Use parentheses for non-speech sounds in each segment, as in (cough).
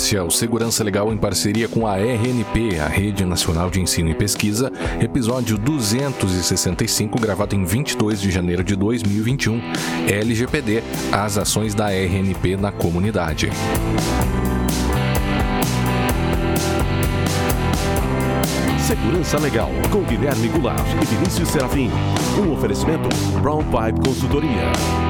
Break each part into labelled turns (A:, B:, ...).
A: Segurança Legal em parceria com a RNP, a Rede Nacional de Ensino e Pesquisa, episódio 265, gravado em 22 de janeiro de 2021. LGPD, as ações da RNP na comunidade.
B: Segurança Legal, com Guilherme Goulart e Vinícius Serafim. Um oferecimento Brown Pipe Consultoria.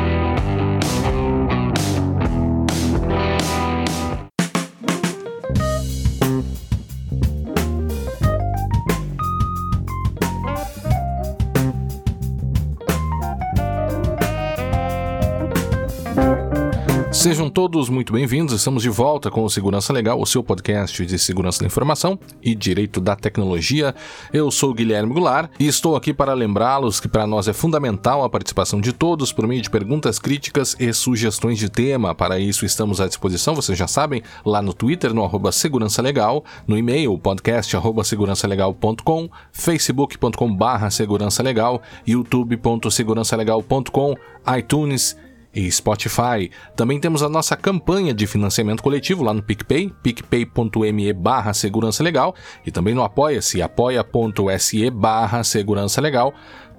A: Sejam todos muito bem-vindos. Estamos de volta com o Segurança Legal, o seu podcast de segurança da informação e direito da tecnologia. Eu sou Guilherme Goulart e estou aqui para lembrá-los que para nós é fundamental a participação de todos por meio de perguntas, críticas e sugestões de tema. Para isso estamos à disposição, vocês já sabem, lá no Twitter, no arroba Segurança Legal, no e-mail podcast segurançalegal.com, facebook.com segurança legal, youtube.segurançalegal.com, iTunes e Spotify. Também temos a nossa campanha de financiamento coletivo lá no PicPay, picpay.me barra segurança legal e também no apoia-se, apoia.se barra segurança legal.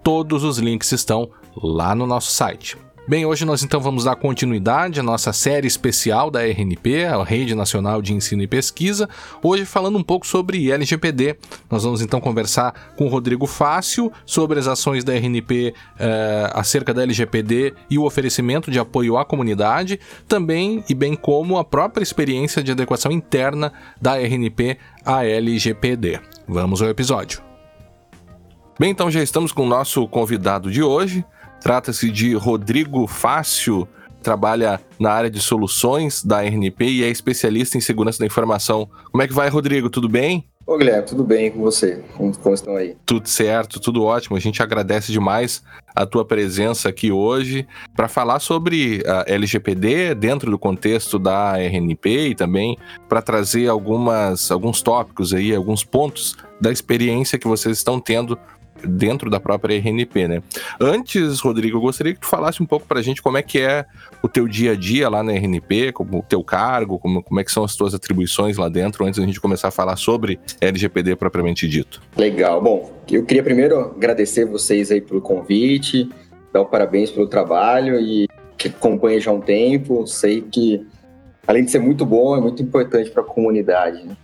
A: Todos os links estão lá no nosso site. Bem, hoje nós então vamos dar continuidade à nossa série especial da RNP, a Rede Nacional de Ensino e Pesquisa, hoje falando um pouco sobre LGPD. Nós vamos então conversar com o Rodrigo Fácil sobre as ações da RNP eh, acerca da LGPD e o oferecimento de apoio à comunidade, também e bem como a própria experiência de adequação interna da RNP à LGPD. Vamos ao episódio. Bem, então já estamos com o nosso convidado de hoje. Trata-se de Rodrigo Fácil, trabalha na área de soluções da RNP e é especialista em segurança da informação. Como é que vai, Rodrigo? Tudo bem?
C: Ô Guilherme, tudo bem com você? Como, como estão aí?
A: Tudo certo, tudo ótimo. A gente agradece demais a tua presença aqui hoje para falar sobre a LGPD dentro do contexto da RNP e também para trazer algumas, alguns tópicos aí, alguns pontos da experiência que vocês estão tendo dentro da própria RNP, né? Antes, Rodrigo, eu gostaria que tu falasse um pouco para a gente como é que é o teu dia a dia lá na RNP, como o teu cargo, como, como é que são as tuas atribuições lá dentro, antes da gente começar a falar sobre LGPD propriamente dito.
C: Legal. Bom, eu queria primeiro agradecer vocês aí pelo convite, dar parabéns pelo trabalho e que acompanha já há um tempo. Sei que, além de ser muito bom, é muito importante para a comunidade. Né?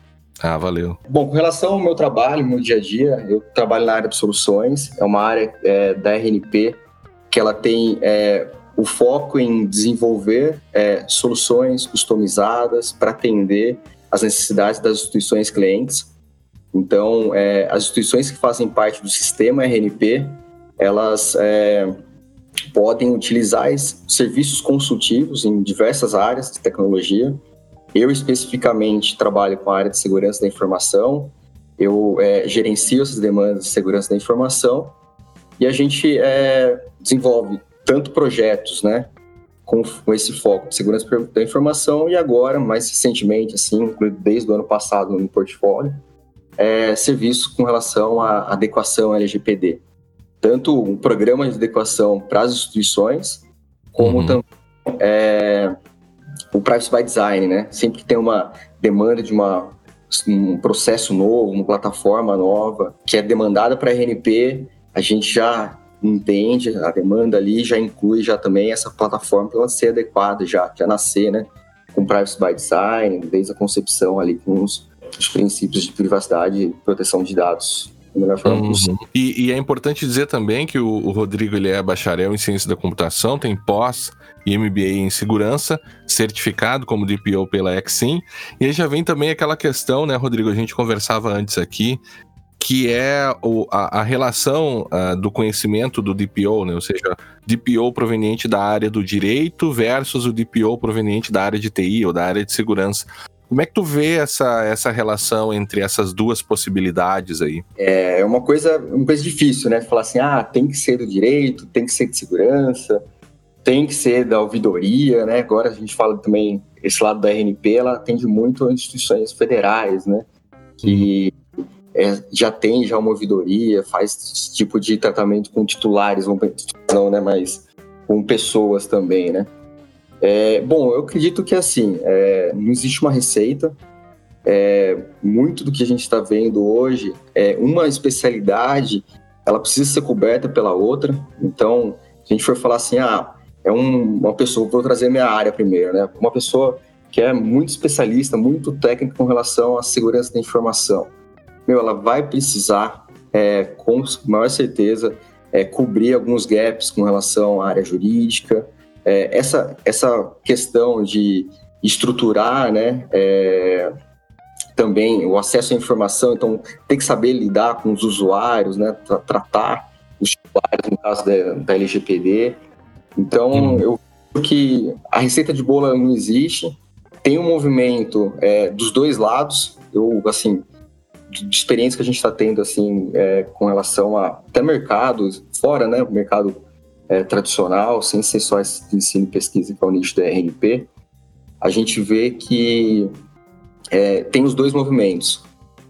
A: Ah, valeu.
C: Bom, com relação ao meu trabalho, meu dia a dia, eu trabalho na área de soluções, é uma área é, da RNP que ela tem é, o foco em desenvolver é, soluções customizadas para atender as necessidades das instituições clientes. Então, é, as instituições que fazem parte do sistema RNP, elas é, podem utilizar serviços consultivos em diversas áreas de tecnologia, eu especificamente trabalho com a área de segurança da informação, eu é, gerencio essas demandas de segurança da informação e a gente é, desenvolve tanto projetos, né, com, com, esse foco de segurança da informação e agora, mais recentemente, assim, desde o ano passado no portfólio, é, serviços com relação à adequação LGPD. Tanto um programa de adequação para as instituições, como uhum. também é, o privacy by design, né? Sempre que tem uma demanda de uma, um processo novo, uma plataforma nova que é demandada para RNP, a gente já entende a demanda ali, já inclui já também essa plataforma para ela ser adequada já, já nascer, né? Com privacy by design, desde a concepção ali com os, os princípios de privacidade e proteção de dados uhum.
A: E, e, é importante dizer também que o, o, Rodrigo ele é bacharel em ciência da computação, tem pós e MBA em segurança, certificado como DPO pela Exim. E aí já vem também aquela questão, né, Rodrigo? A gente conversava antes aqui, que é o, a, a, relação uh, do conhecimento do DPO, né? ou seja, DPO proveniente da área do direito versus o DPO proveniente da área de TI ou da área de segurança. Como é que tu vê essa, essa relação entre essas duas possibilidades aí?
C: É uma coisa, uma coisa difícil, né? Falar assim, ah, tem que ser do direito, tem que ser de segurança, tem que ser da ouvidoria, né? Agora a gente fala também, esse lado da RNP, ela atende muito a instituições federais, né? Que é, já tem já uma ouvidoria, faz esse tipo de tratamento com titulares, não, né? Mas com pessoas também, né? É, bom, eu acredito que assim, é, não existe uma receita. É, muito do que a gente está vendo hoje é uma especialidade, ela precisa ser coberta pela outra. Então, se a gente for falar assim, ah, é um, uma pessoa, vou trazer minha área primeiro, né? Uma pessoa que é muito especialista, muito técnica com relação à segurança da informação. Meu, ela vai precisar, é, com maior certeza, é, cobrir alguns gaps com relação à área jurídica. É, essa, essa questão de estruturar, né, é, também o acesso à informação, então tem que saber lidar com os usuários, né, tra tratar os usuários no caso da, da LGPD. Então, uhum. eu acho que a receita de bolo não existe, tem um movimento é, dos dois lados, eu, assim, de experiência que a gente está tendo, assim, é, com relação a até mercado, fora, né, o mercado é, tradicional, sem ser só esse ensino e pesquisa que é o nicho da RNP, a gente vê que é, tem os dois movimentos.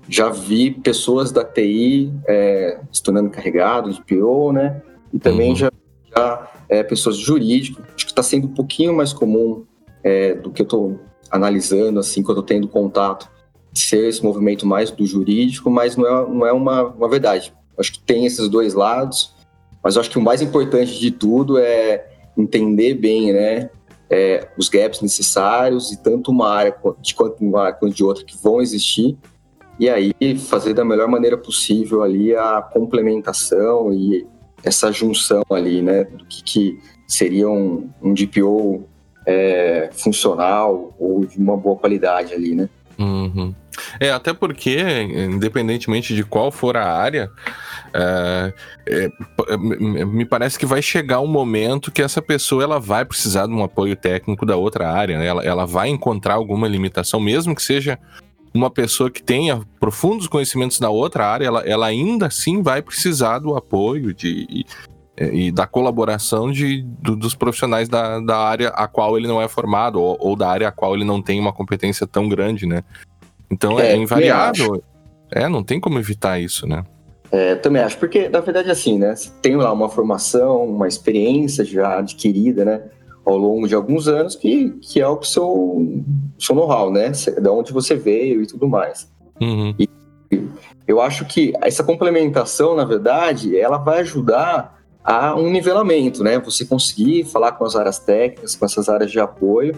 C: Já vi pessoas da TI é, se tornando encarregados de PO, né? E também uhum. já, já é, pessoas jurídicas. Acho que está sendo um pouquinho mais comum é, do que eu estou analisando, assim, quando eu estou tendo contato, ser esse movimento mais do jurídico, mas não é, não é uma, uma verdade. Acho que tem esses dois lados, mas acho que o mais importante de tudo é entender bem, né? é, os gaps necessários e tanto uma área de quanto uma área quanto de outra que vão existir e aí fazer da melhor maneira possível ali a complementação e essa junção ali, né, do que, que seria um, um DPO é, funcional ou de uma boa qualidade ali, né?
A: Uhum. É, até porque, independentemente de qual for a área, é, é, me parece que vai chegar um momento que essa pessoa ela vai precisar de um apoio técnico da outra área, né? ela, ela vai encontrar alguma limitação, mesmo que seja uma pessoa que tenha profundos conhecimentos na outra área, ela, ela ainda assim vai precisar do apoio de, e, e da colaboração de, do, dos profissionais da, da área a qual ele não é formado, ou, ou, da área a qual ele não tem uma competência tão grande, né? Então é, é invariável. É, não tem como evitar isso, né?
C: É, também acho, porque na verdade assim, né? Você tem lá uma formação, uma experiência já adquirida, né? Ao longo de alguns anos, que, que é o seu, seu know-how, né? De onde você veio e tudo mais.
A: Uhum.
C: E eu acho que essa complementação, na verdade, ela vai ajudar a um nivelamento, né? Você conseguir falar com as áreas técnicas, com essas áreas de apoio,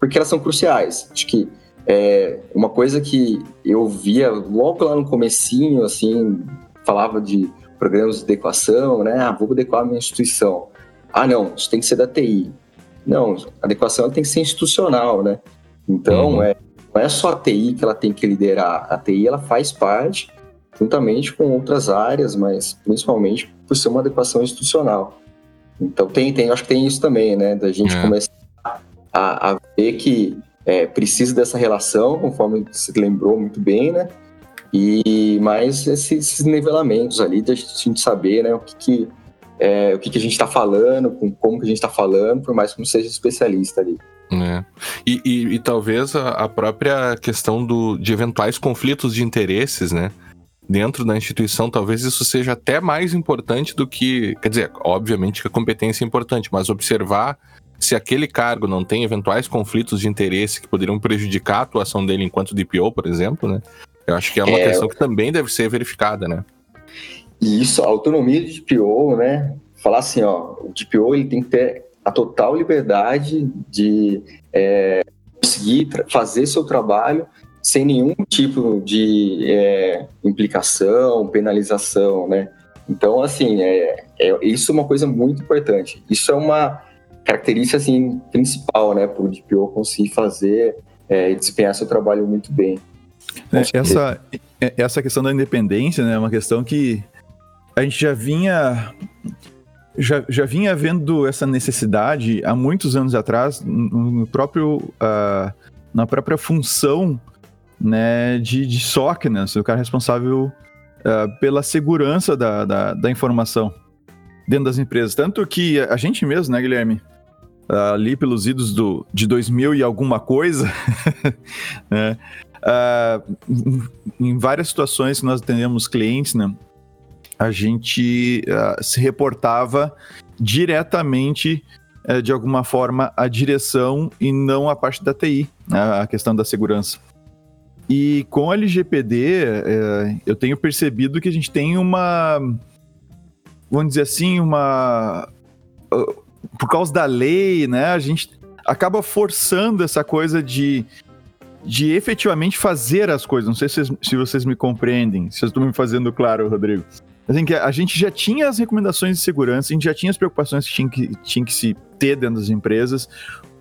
C: porque elas são cruciais. Acho que é uma coisa que eu via logo lá no comecinho, assim, falava de programas de adequação, né? Ah, vou adequar a minha instituição. Ah, não, isso tem que ser da TI. Não, a adequação tem que ser institucional, né? Então, uhum. é, não é só a TI que ela tem que liderar. A TI, ela faz parte, juntamente com outras áreas, mas principalmente por ser uma adequação institucional. Então, tem, tem, acho que tem isso também, né? Da gente é. começar a, a, ver que é, precisa dessa relação, conforme você lembrou muito bem, né? E mais esses, esses nivelamentos ali, de a gente saber né, o que, que é, o que, que a gente está falando, com como que a gente está falando, por mais que não seja especialista ali.
A: É. E, e, e, talvez a, a, própria questão do, de eventuais conflitos de interesses, né? Dentro da instituição, talvez isso seja até mais importante do que. Quer dizer, obviamente que a competência é importante, mas observar se aquele cargo não tem eventuais conflitos de interesse que poderiam prejudicar a atuação dele enquanto DPO, por exemplo, né? Eu acho que é uma é... questão que também deve ser verificada, né?
C: E isso, a autonomia do DPO, né? Falar assim, ó, o DPO ele tem que ter a total liberdade de é, conseguir fazer seu trabalho sem nenhum tipo de é, implicação, penalização, né? Então, assim, é, é, isso é uma coisa muito importante. Isso é uma característica, assim, principal, né? Para o DPO conseguir fazer é, e desempenhar seu trabalho muito bem.
D: É, essa, é, essa questão da independência né, é uma questão que a gente já vinha já, já vinha vendo essa necessidade há muitos anos atrás no próprio uh, na própria função né, de, de SOC, né, o cara responsável uh, pela segurança da, da, da, informação dentro das empresas. Tanto que a gente mesmo, né, Guilherme, uh, ali pelos idos do, de 2000 e alguma coisa, (laughs) né, Uh, em várias situações que nós atendemos clientes, né, a gente uh, se reportava diretamente é, de alguma forma, a direção e não a parte da TI, né, a questão da segurança. E com a LGPD, é, eu tenho percebido que a gente tem uma. Vamos dizer assim, uma. Por causa da lei, né? A gente acaba forçando essa coisa de, de efetivamente fazer as coisas. Não sei se, se vocês me compreendem, se eu estou me fazendo claro, Rodrigo. Assim, que a gente já tinha as recomendações de segurança, a gente já tinha as preocupações que tinha que, tinha que se ter dentro das empresas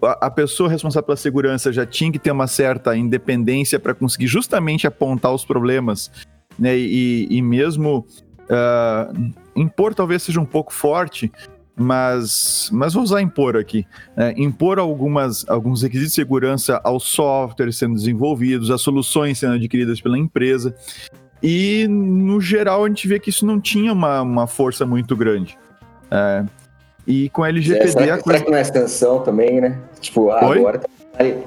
D: a, pessoa responsável pela segurança já tinha que ter uma certa independência para conseguir justamente apontar os problemas, né? E, e mesmo uh, impor talvez seja um pouco forte, mas, mas vou usar impor aqui. Né? Impor algumas, alguns requisitos de segurança aos softwares sendo desenvolvidos, às soluções sendo adquiridas pela empresa. E, no geral, a gente vê que isso não tinha uma, uma força muito grande. É, e com LGPD é,
C: será, que, coisa... será que não é sanção também, né? Tipo, ah, agora.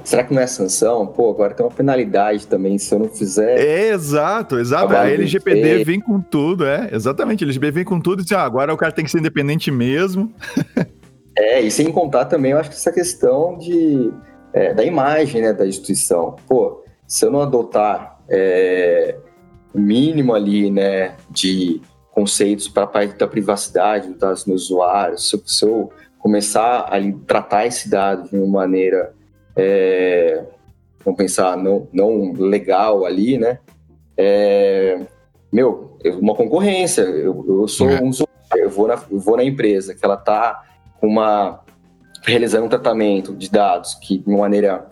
C: Será que não é sanção? Pô, agora tem uma penalidade também, se eu não fizer.
D: É, exato, exato. A LGPD vem com tudo, é. Exatamente. A LGPD vem com tudo e diz, ah, agora o cara tem que ser independente mesmo.
C: é, e sem contar também, eu acho que essa questão de, é, da imagem né, da instituição. Pô, se eu não adotar é, o mínimo ali, né, de conceitos para a parte da privacidade dos meus usuários, se eu, se eu começar a tratar esse dado de uma maneira, é, vamos pensar, não, não legal ali, né? É, meu, uma concorrência, eu, eu sou é. um usuário, eu vou, na, eu vou na empresa que ela está uma realizando um tratamento de dados que de uma maneira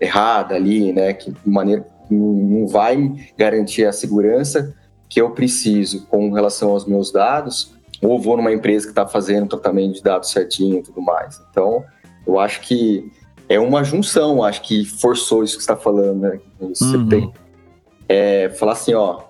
C: errada ali, né, que de maneira não vai garantir a segurança que eu preciso com relação aos meus dados, ou vou numa empresa que está fazendo tratamento de dados certinho e tudo mais. Então, eu acho que é uma junção, acho que forçou isso que está falando, né? Você uhum. tem, é, falar assim, ó,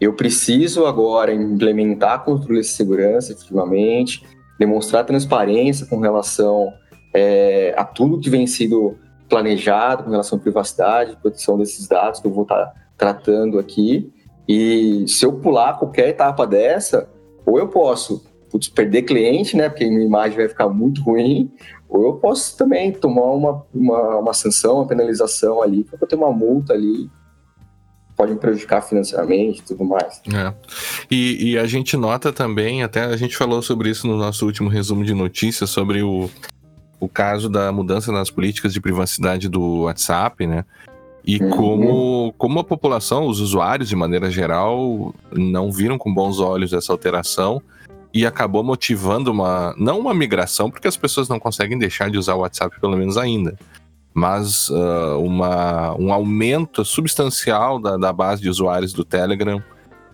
C: eu preciso agora implementar controle de segurança, efetivamente, demonstrar transparência com relação é, a tudo que vem sido planejado com relação à privacidade, proteção desses dados que eu vou estar tá tratando aqui, e se eu pular qualquer etapa dessa, ou eu posso putz, perder cliente, né? Porque minha imagem vai ficar muito ruim, ou eu posso também tomar uma, uma, uma sanção, uma penalização ali, para ter uma multa ali pode me prejudicar financeiramente e tudo mais.
A: É. E, e, a gente nota também, até a gente falou sobre isso no nosso último resumo de notícias, sobre o, o caso da mudança nas políticas de privacidade do WhatsApp, né? E uhum. como, como a população, os usuários de maneira geral, não viram com bons olhos essa alteração e acabou motivando uma. Não uma migração, porque as pessoas não conseguem deixar de usar o WhatsApp, pelo menos ainda. Mas uh, uma, um aumento substancial da, da base de usuários do Telegram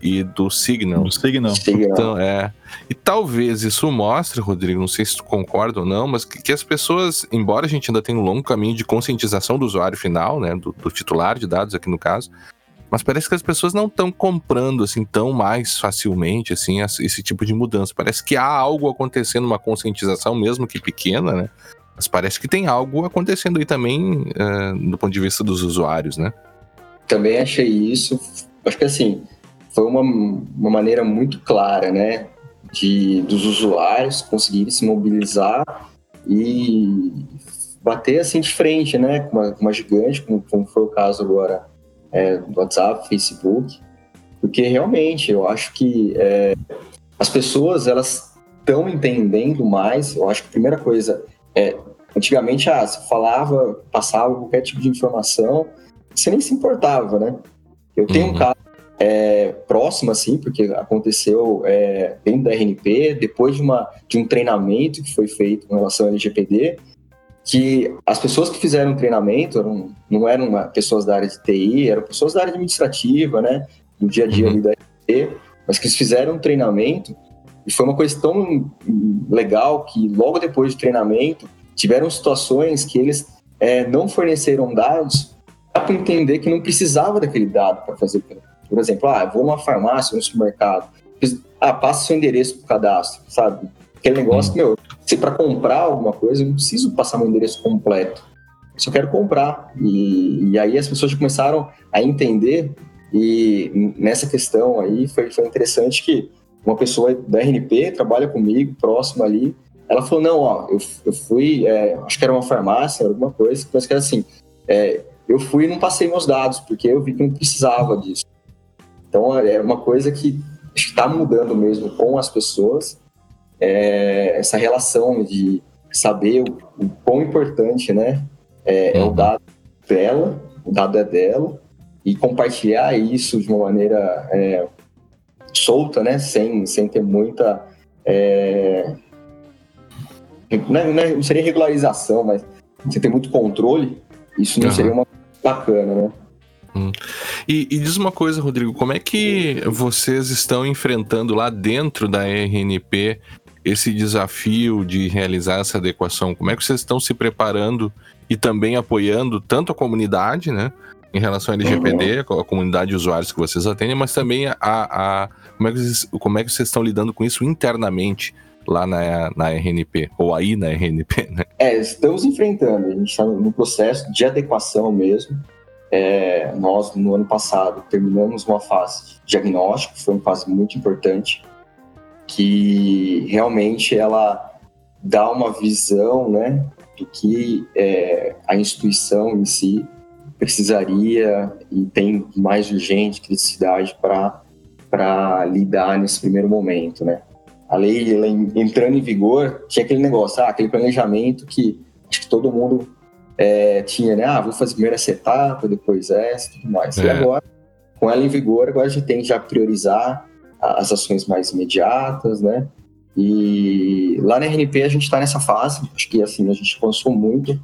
A: e do Signal. Do
D: Signal.
A: Então, é. E talvez isso mostre, Rodrigo, não sei se tu concorda ou não, mas que, que, as pessoas, embora a gente ainda tenha um longo caminho de conscientização do usuário final, né, do, do titular de dados aqui no caso, mas parece que as pessoas não estão comprando assim tão mais facilmente assim esse tipo de mudança. Parece que há algo acontecendo, uma conscientização mesmo que pequena, né? Mas parece que tem algo acontecendo aí também uh, do ponto de vista dos usuários, né?
C: Também achei isso. Acho que assim, foi uma, uma maneira muito clara, né, de, dos usuários conseguirem se mobilizar e bater assim de frente, né, com uma, uma gigante, como, como, foi o caso agora é, do WhatsApp, Facebook, porque realmente eu acho que é, as pessoas elas estão entendendo mais. Eu acho que a primeira coisa é antigamente ah, você falava, passava qualquer tipo de informação, você nem se importava, né? Eu tenho uhum. um caso é, próximo, assim, porque aconteceu é, dentro da RNP, depois de, uma, de um treinamento que foi feito com relação ao LGPD, que as pessoas que fizeram o treinamento eram, não eram pessoas da área de TI, eram pessoas da área administrativa, né, do dia a dia uhum. da RNP, mas que fizeram um treinamento e foi uma coisa tão legal que logo depois do treinamento tiveram situações que eles é, não forneceram dados para entender que não precisava daquele dado para fazer o por exemplo, ah, vou numa farmácia, no supermercado, ah, passa seu endereço pro cadastro, sabe? Aquele negócio, uhum. meu, se para comprar alguma coisa, eu não preciso passar meu endereço completo. Eu só quero comprar. E, e aí as pessoas começaram a entender e nessa questão aí foi, foi interessante que uma pessoa da RNP trabalha comigo, próximo ali, Ela falou, não, ó, eu, eu fui, é, acho que era uma farmácia, alguma coisa, mas que era assim, é, eu fui e não passei meus dados, porque eu vi que não precisava disso. Então, é uma coisa que está mudando mesmo com as pessoas, é, essa relação de saber o, o quão importante, né, é, é o uhum. dado dela, o dado é dela, e compartilhar isso de uma maneira é, solta, né, sem, sem ter muita é, não, é, não, é, não, seria regularização, mas você tem muito controle, isso não uhum. seria uma bacana, né?
A: Hum. E, e, diz uma coisa, Rodrigo, como é que vocês estão enfrentando lá dentro da RNP esse desafio de realizar essa adequação? Como é que vocês estão se preparando e também apoiando tanto a comunidade, né, em relação ao LGPD, uhum. a comunidade de usuários que vocês atendem, mas também a, a como, é que vocês, como é que vocês estão lidando com isso internamente lá na, na RNP, ou aí na RNP, né?
C: É, estamos enfrentando, a gente está no processo de adequação mesmo. É, nós, no ano passado, terminamos uma fase diagnóstico, foi uma fase muito importante, que realmente ela dá uma visão, né, do que é, a instituição em si precisaria e tem mais urgente criticidade para lidar nesse primeiro momento, né? a lei ela, entrando em vigor, tinha aquele negócio, ah, aquele planejamento que acho que todo mundo é, tinha, né? Ah, vou fazer primeiro essa etapa, depois essa e tudo mais. É. E agora, com ela em vigor, agora a gente tem que já priorizar as ações mais imediatas, né? E lá na RNP a gente está nessa fase, acho que assim, a gente avançou muito,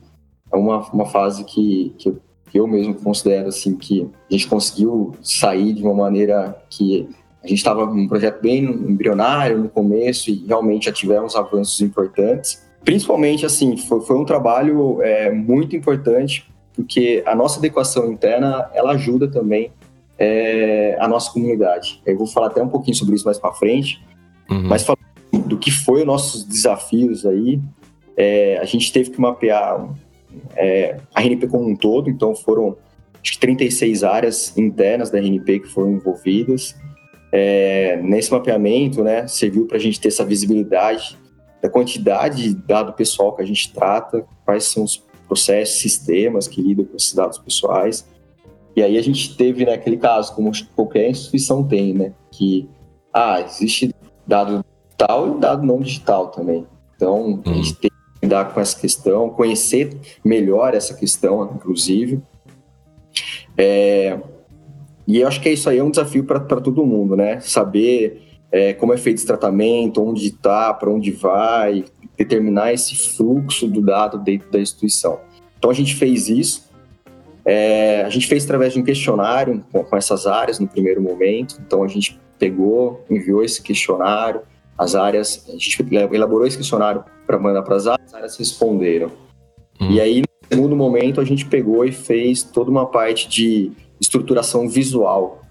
C: é uma, uma fase que, que eu, que eu mesmo considero assim, que a gente conseguiu sair de uma maneira que a gente estava num projeto bem embrionário no começo e realmente já tivemos avanços importantes. Principalmente, assim, foi, foi um trabalho é, muito importante porque a nossa adequação interna, ela ajuda também é, a nossa comunidade. Eu vou falar até um pouquinho sobre isso mais para frente, uhum. mas falando do que foi os nossos desafios aí, é, a gente teve que mapear é, a RNP como um todo, então foram acho que 36 áreas internas da RNP que foram envolvidas, é, nesse mapeamento, né, serviu para a gente ter essa visibilidade da quantidade de dado pessoal que a gente trata, quais são os processos, sistemas que lidam com esses dados pessoais. E aí a gente teve naquele né, caso, como qualquer instituição tem, né, que ah, existe dado digital e dado não digital também. Então, a gente uhum. tem que lidar com essa questão, conhecer melhor essa questão, inclusive. É, e eu acho que isso aí é um desafio para todo mundo, né? Saber é, como é feito esse tratamento, onde está, para onde vai, determinar esse fluxo do dado dentro da instituição. Então a gente fez isso. É, a gente fez através de um questionário com, com, essas áreas no primeiro momento. Então a gente pegou, enviou esse questionário, as áreas, a gente elaborou esse questionário para mandar para as áreas, as áreas responderam. Hum. E aí, no segundo momento, a gente pegou e fez toda uma parte de estruturação visual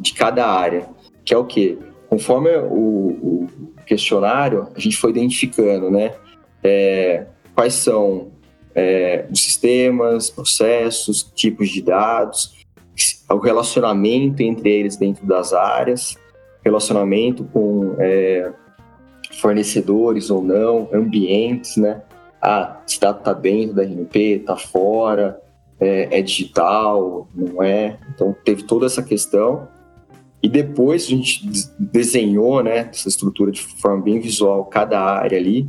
C: de cada área, que é o quê? Conforme o, o questionário, a gente foi identificando, né? É, quais são é, os sistemas, processos, tipos de dados, o relacionamento entre eles dentro das áreas, relacionamento com é, fornecedores ou não, ambientes, né? Ah, esse dado está dentro da RNP, está fora, é, é digital, não é. Então teve toda essa questão. E depois a gente desenhou né, essa estrutura de forma bem visual, cada área ali.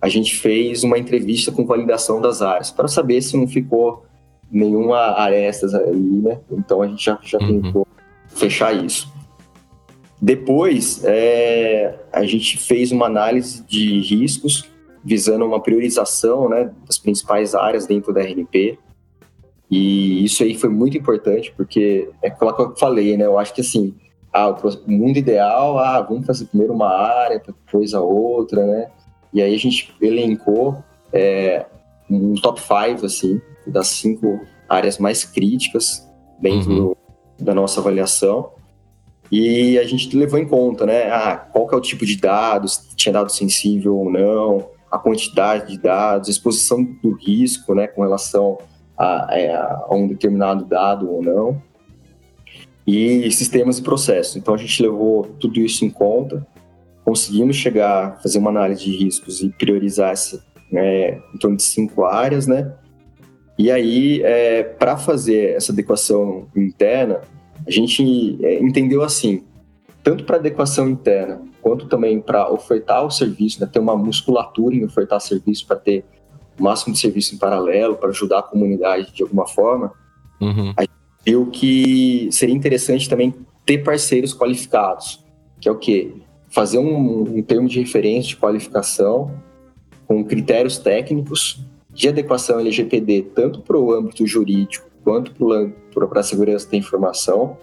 C: A gente fez uma entrevista com validação das áreas, para saber se não ficou nenhuma arestas ali, né? Então a gente já, já uhum. tentou fechar isso. Depois, é, a gente fez uma análise de riscos, visando uma priorização né, das principais áreas dentro da RNP. E isso aí foi muito importante, porque é aquilo que eu falei, né? Eu acho que assim, ah, o mundo ideal, ah, vamos fazer primeiro uma área, depois a outra, né? E aí a gente elencou é, um top 5, assim, das cinco áreas mais críticas dentro uhum. do, da nossa avaliação. E a gente levou em conta, né? Ah, qual que é o tipo de dados, tinha dado sensível ou não, a quantidade de dados, a exposição do risco, né, com relação a, é, a, um determinado dado ou não, e sistemas e processos. Então a gente levou tudo isso em conta, conseguimos chegar, fazer uma análise de riscos e priorizar essa, né, em torno de cinco áreas, né? E aí, é, para fazer essa adequação interna, a gente é, entendeu assim, tanto para adequação interna, quanto também para ofertar o serviço, né, ter uma musculatura em ofertar serviço para ter o máximo de serviço em paralelo, para ajudar a comunidade de alguma forma, uhum. a gente viu que seria interessante também ter parceiros qualificados, que é o quê? Fazer um, um termo de referência de qualificação com critérios técnicos de adequação LGPD, tanto para o âmbito jurídico quanto para a segurança da informação,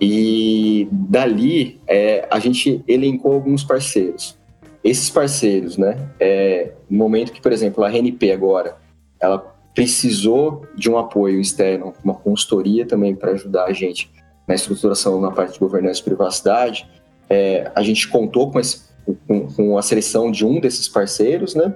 C: e dali é, a gente elencou alguns parceiros. Esses parceiros, né, é, no momento que, por exemplo, a RNP agora, ela precisou de um apoio externo, uma consultoria também para ajudar a gente na estruturação na parte de governança e privacidade, é, a gente contou com, esse, com, com, a seleção de um desses parceiros, né?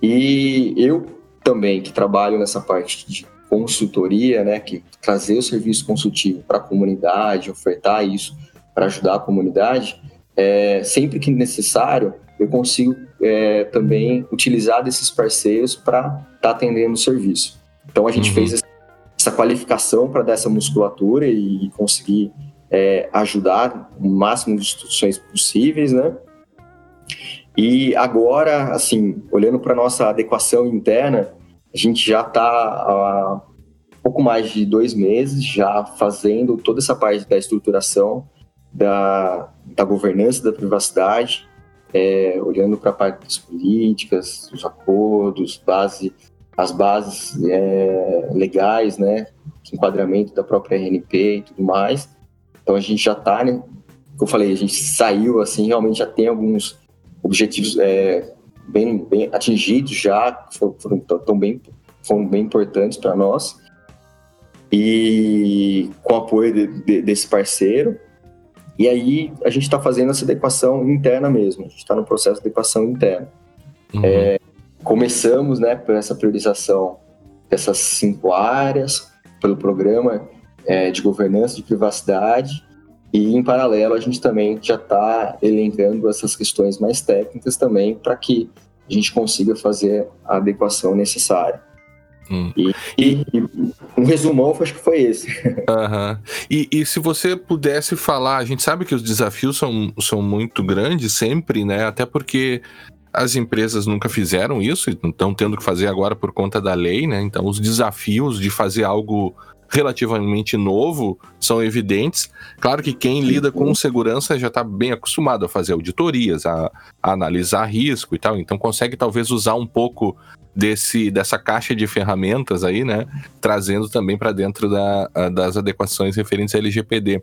C: E eu também, que trabalho nessa parte de consultoria, né, que trazer o serviço consultivo para a comunidade, ofertar isso para ajudar a comunidade, é, sempre que necessário, eu consigo é, também utilizar desses parceiros para estar tá atendendo o serviço. Então a gente uhum. fez essa qualificação para dar essa musculatura e conseguir é, ajudar o máximo de instituições possíveis, né? E agora, assim, olhando para nossa adequação interna, a gente já está há pouco mais de dois meses já fazendo toda essa parte da estruturação, da, da governança da privacidade, é, olhando para a parte das políticas, os acordos, base, as bases é, legais, né, enquadramento da própria RNP e tudo mais. Então a gente já está, né, como eu falei, a gente saiu assim, realmente já tem alguns objetivos é, bem, bem atingidos já, foram, foram, tão bem, foram bem importantes para nós. E com o apoio de, de, desse parceiro. E aí a gente está fazendo essa adequação interna mesmo, a gente está no processo de adequação interna. Uhum. É, começamos né, por essa priorização dessas cinco áreas, pelo programa é, de governança de privacidade, e, em paralelo, a gente também já está elencando essas questões mais técnicas também para que a gente consiga fazer a adequação necessária. Hum. E, e, e, um resumão, acho que foi esse. (laughs)
A: Uhum. E, e, se você pudesse falar, a gente sabe que os desafios são, são muito grandes sempre, né? Até porque as empresas nunca fizeram isso, estão tendo que fazer agora por conta da lei, né? Então, os desafios de fazer algo relativamente novo são evidentes. Claro que quem lida com segurança já está bem acostumado a fazer auditorias, a, a, analisar risco e tal, então consegue talvez usar um pouco desse dessa caixa de ferramentas aí, né, trazendo também para dentro da, das adequações referentes à LGPD.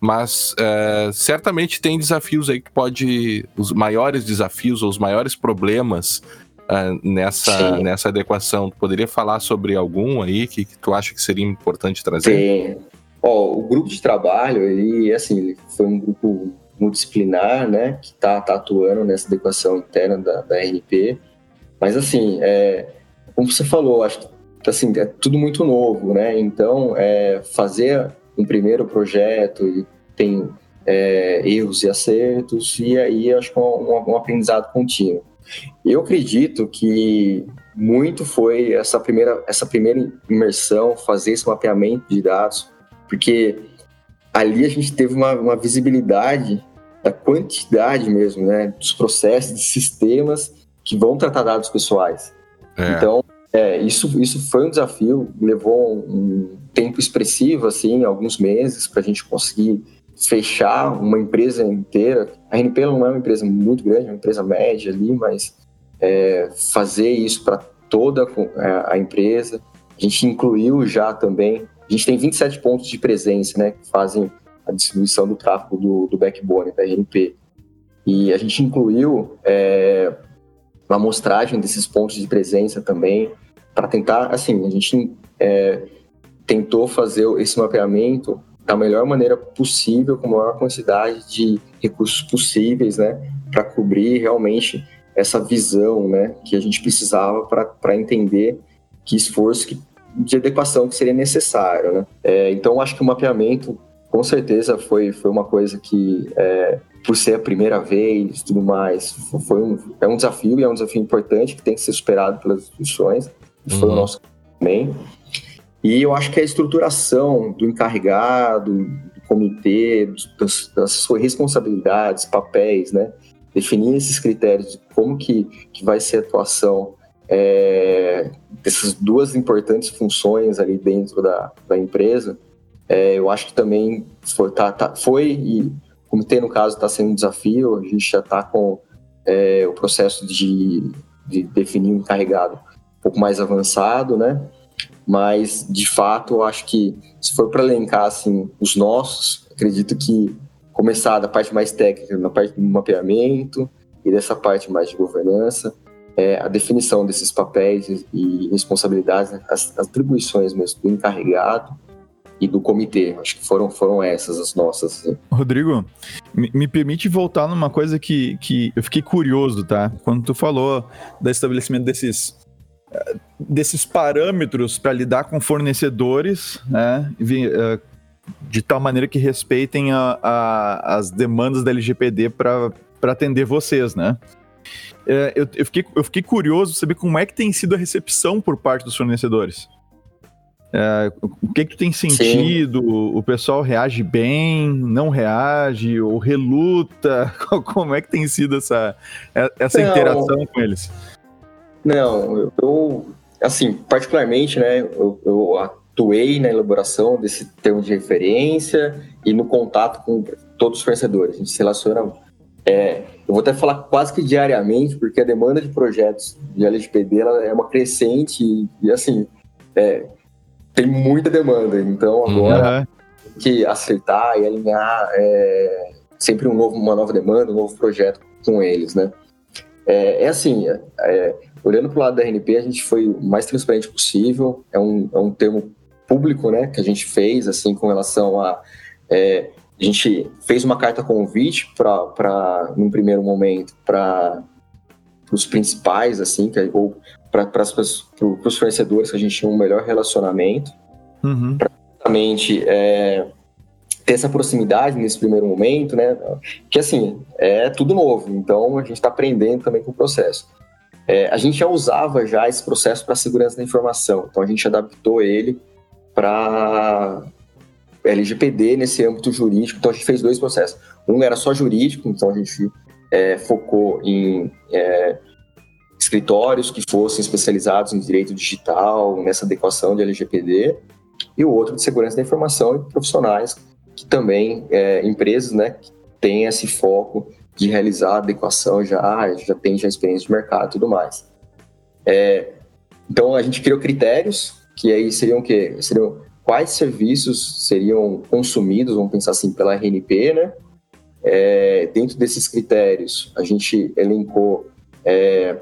A: Mas é, certamente tem desafios aí que pode, os maiores desafios ou os maiores problemas uh, nessa, nessa adequação. Tu poderia falar sobre algum aí que, que tu acha que seria importante trazer?
C: Tem. O grupo de trabalho, ele, assim, ele foi um grupo multidisciplinar, né, que está tá atuando nessa adequação interna da, da RNP. Mas, assim, é, como você falou, acho que assim, é tudo muito novo, né? Então, é, fazer um primeiro projeto e tem é, erros e acertos, e aí acho que é um, um aprendizado contínuo. Eu acredito que muito foi essa primeira, essa primeira imersão, fazer esse mapeamento de dados, porque ali a gente teve uma, uma visibilidade da quantidade mesmo, né, dos processos, de sistemas que vão tratar dados pessoais. É. Então, é, isso, isso foi um desafio, levou um tempo expressivo, assim, alguns meses, para a gente conseguir fechar uma empresa inteira. A RNP não é uma empresa muito grande, é uma empresa média ali, mas é, fazer isso para toda a empresa. A gente incluiu já também, a gente tem 27 pontos de presença, né, que fazem a distribuição do tráfego do, do backbone da RNP. E a gente incluiu é, uma amostragem desses pontos de presença também, para tentar, assim, a gente é, tentou fazer esse mapeamento da melhor maneira possível, com a maior quantidade de recursos possíveis, né, para cobrir realmente essa visão, né, que a gente precisava para entender que esforço que, de adequação que seria necessário, né. É, então, acho que o mapeamento, com certeza, foi, foi uma coisa que é, por ser a primeira vez tudo mais. Foi um, é um desafio e é um desafio importante que tem que ser superado pelas instituições. Uhum. Foi o nosso também. E eu acho que a estruturação do encarregado, do comitê, das, das suas responsabilidades, papéis, né? Definir esses critérios de como que, que vai ser a atuação é, dessas duas importantes funções ali dentro da, da empresa, é, eu acho que também foi, tá, tá, foi e o comitê, no caso, está sendo um desafio. A gente já está com é, o processo de, de definir um encarregado um pouco mais avançado, né? Mas, de fato, eu acho que se for para elencar assim, os nossos, acredito que começar da parte mais técnica, na parte do mapeamento e dessa parte mais de governança, é, a definição desses papéis e responsabilidades, né? as atribuições mesmo do encarregado e do comitê. Acho que foram, foram essas as nossas. Assim.
D: Rodrigo, me, me, permite voltar numa coisa que, que eu fiquei curioso, tá? Quando tu falou do estabelecimento desses desses parâmetros para lidar com fornecedores, né, eh, de tal maneira que respeitem a, a, as demandas da LGPD para atender vocês, né? É, eu, eu, fiquei, eu fiquei curioso saber como é que tem sido a recepção por parte dos fornecedores. É, o que que tu tem sentido? Sim. O pessoal reage bem, não reage, ou reluta? (laughs) Como é que tem sido essa, essa não, interação com eles?
C: Não, eu, assim, particularmente, né, eu, eu atuei na elaboração desse termo de referência e no contato com todos os fornecedores. A gente se relaciona é, eu vou até falar quase que diariamente, porque a demanda de projetos de LGPD ela é uma crescente e, e assim, é, tem muita demanda. Então agora uhum. que acertar e alinhar é, sempre um novo, uma nova demanda, um novo projeto com eles, né? É, é assim, é, olhando para o lado da RNP, a gente foi o mais transparente possível. É um, é um termo público, né, que a gente fez, assim, com relação a é, a gente fez uma carta convite para, num primeiro momento, para os principais, assim, que, ou para os fornecedores que a gente tinha um melhor relacionamento, uhum. para justamente é, ter essa proximidade nesse primeiro momento, né? Que assim é tudo novo, então a gente está aprendendo também com o processo. É, a gente já usava já esse processo para segurança da informação, então a gente adaptou ele para LGPD nesse âmbito jurídico, então a gente fez dois processos. Um era só jurídico, então a gente é, focou em é, escritórios que fossem especializados em direito digital, nessa adequação de LGPD, e o outro de segurança da informação e profissionais, que também, é, empresas, né, que têm esse foco de realizar adequação já, já tem já experiência de mercado e tudo mais. É, então a gente criou critérios, que aí seriam o quê? Seriam quais serviços seriam consumidos, vamos pensar assim, pela RNP, né? É, dentro desses critérios, a gente elencou é,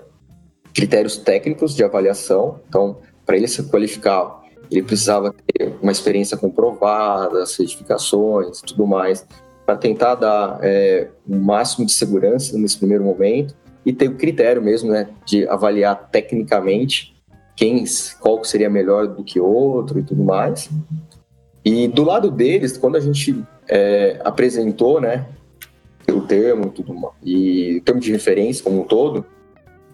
C: critérios técnicos de avaliação. Então, para ele se qualificar, ele precisava ter uma experiência comprovada, certificações e tudo mais, para tentar dar é, o máximo de segurança nesse primeiro momento e ter o critério mesmo, né, de avaliar tecnicamente quem, qual seria melhor do que outro e tudo mais. E do lado deles, quando a gente é, apresentou, né, o termo tudo e o termo de referência como um todo,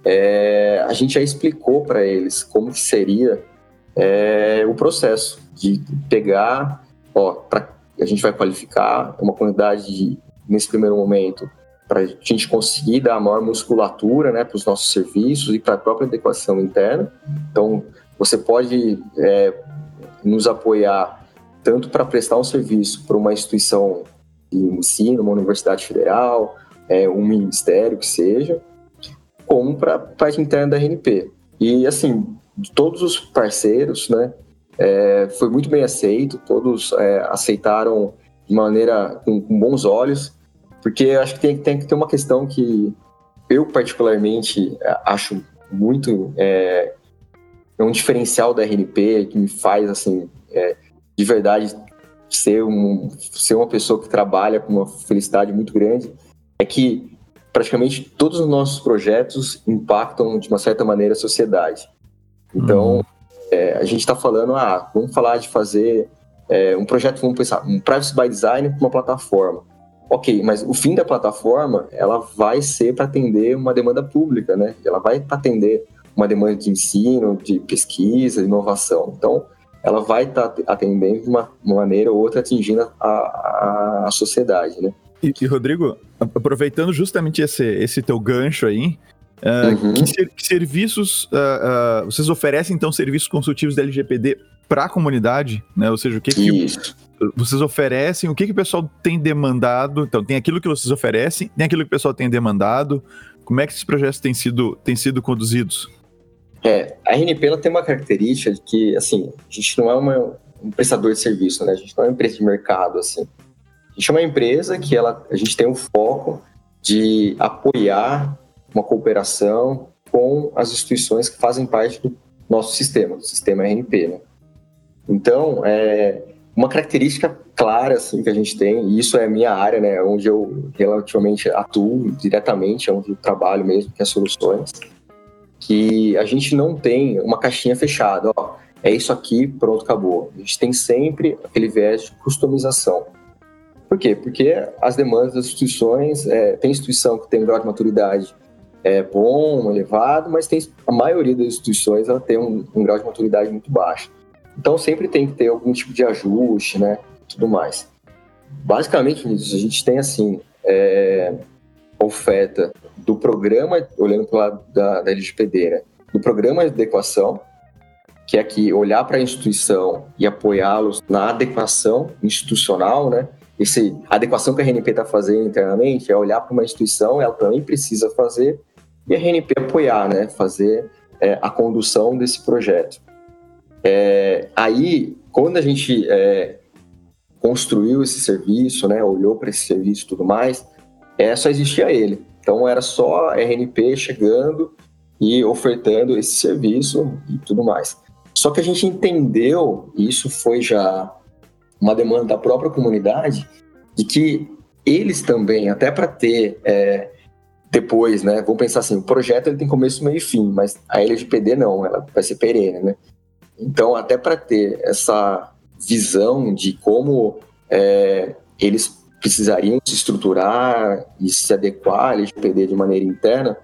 C: é, a gente já explicou para eles como que seria é, o processo de pegar, ó, pra, a gente vai qualificar uma quantidade de, nesse primeiro momento para a gente conseguir dar maior musculatura né, para os nossos serviços e para a própria adequação interna. Então, você pode é, nos apoiar tanto para prestar um serviço para uma instituição de ensino, uma universidade federal, é, um ministério que seja, como para a parte interna da RNP. E, assim, todos os parceiros, né, é, foi muito bem aceito, todos é, aceitaram de maneira com, com bons olhos porque acho que tem, tem que ter uma questão que eu, particularmente, acho muito. É, é um diferencial da RNP que me faz, assim, é, de verdade, ser, um, ser uma pessoa que trabalha com uma felicidade muito grande. É que praticamente todos os nossos projetos impactam, de uma certa maneira, a sociedade. Então, uhum. é, a gente está falando, ah, vamos falar de fazer é, um projeto, vamos pensar, um privacy by design para uma plataforma Ok, mas o fim da plataforma, ela vai ser para atender uma demanda pública, né? Ela vai atender uma demanda de ensino, de pesquisa, de inovação. Então, ela vai estar tá atendendo de uma, maneira ou outra, atingindo a, a, a sociedade, né?
D: E, e, Rodrigo, aproveitando justamente esse, esse teu gancho aí, uh, uhum. que, ser, que, serviços uh, uh, vocês oferecem então serviços consultivos da LGPD para a comunidade, né? Ou seja, o que, que vocês oferecem, o que, que o pessoal tem demandado? Então, tem aquilo que vocês oferecem, tem aquilo que o pessoal tem demandado. Como é que esses projetos têm sido, têm sido conduzidos?
C: É, a RNP ela tem uma característica de que, assim, a gente não é uma, um prestador de serviço, né? A gente não é uma empresa de mercado, assim. Gente é uma empresa que ela, a gente tem um foco de apoiar uma cooperação com as instituições que fazem parte do nosso sistema, do sistema RNP, né? Então, é, uma característica clara assim que a gente tem, e isso é a minha área, né, onde eu relativamente atuo diretamente, é onde eu trabalho mesmo, que é soluções, que a gente não tem uma caixinha fechada, ó, é isso aqui, pronto, acabou. A gente tem sempre aquele viés de customização. Por quê? Porque as demandas das instituições, é, tem instituição que tem um grau de maturidade é, bom, elevado, mas tem, a maioria das instituições ela tem um, um grau de maturidade muito baixo. Então sempre tem que ter algum tipo de ajuste, né? Tudo mais. Basicamente, a gente tem assim é, oferta do programa, olhando para o lado da, da LGPD, né? do programa de adequação, que é aqui olhar para a instituição e apoiá-los na adequação institucional, né? Esse, adequação que a RNP está fazendo internamente é olhar para uma instituição, ela também precisa fazer, e a RNP apoiar, né? Fazer é, a condução desse projeto. É, aí, quando a gente é, construiu esse serviço, né, olhou para esse serviço e tudo mais, é, só existia ele. Então era só a RNP chegando e ofertando esse serviço e tudo mais. Só que a gente entendeu, e isso foi já uma demanda da própria comunidade, de que eles também, até para ter é, depois, né, vamos pensar assim, o projeto ele tem começo, meio e fim, mas a LGPD não, ela vai ser perene, né? Então, até para ter essa visão de como é, eles precisariam se estruturar e se adequar à LGPD de maneira interna,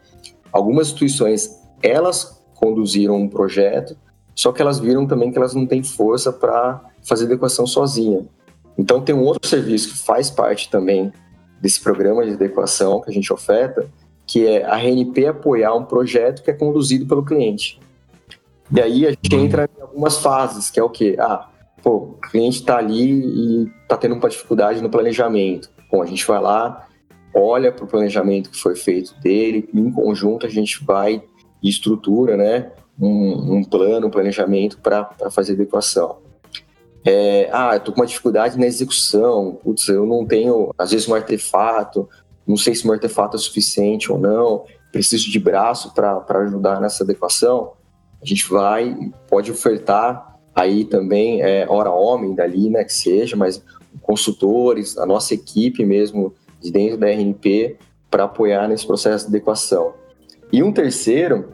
C: algumas instituições elas conduziram um projeto, só que elas viram também que elas não têm força para fazer adequação sozinha. Então tem um outro serviço que faz parte também desse programa de adequação que a gente oferta, que é a RNP apoiar um projeto que é conduzido pelo cliente. E aí a gente entra em algumas fases, que é o quê? Ah, pô, o cliente está ali e está tendo uma dificuldade no planejamento. Bom, a gente vai lá, olha para o planejamento que foi feito dele, em conjunto a gente vai e estrutura, né, um, um plano, um planejamento para fazer adequação. É, ah, eu tô com uma dificuldade na execução, putz, eu não tenho, às vezes, um artefato, não sei se o artefato é suficiente ou não, preciso de braço para ajudar nessa adequação a gente vai, pode ofertar aí também é, hora homem dali, né, que seja, mas consultores, a nossa equipe mesmo de dentro da RNP para apoiar nesse processo de adequação. E um terceiro,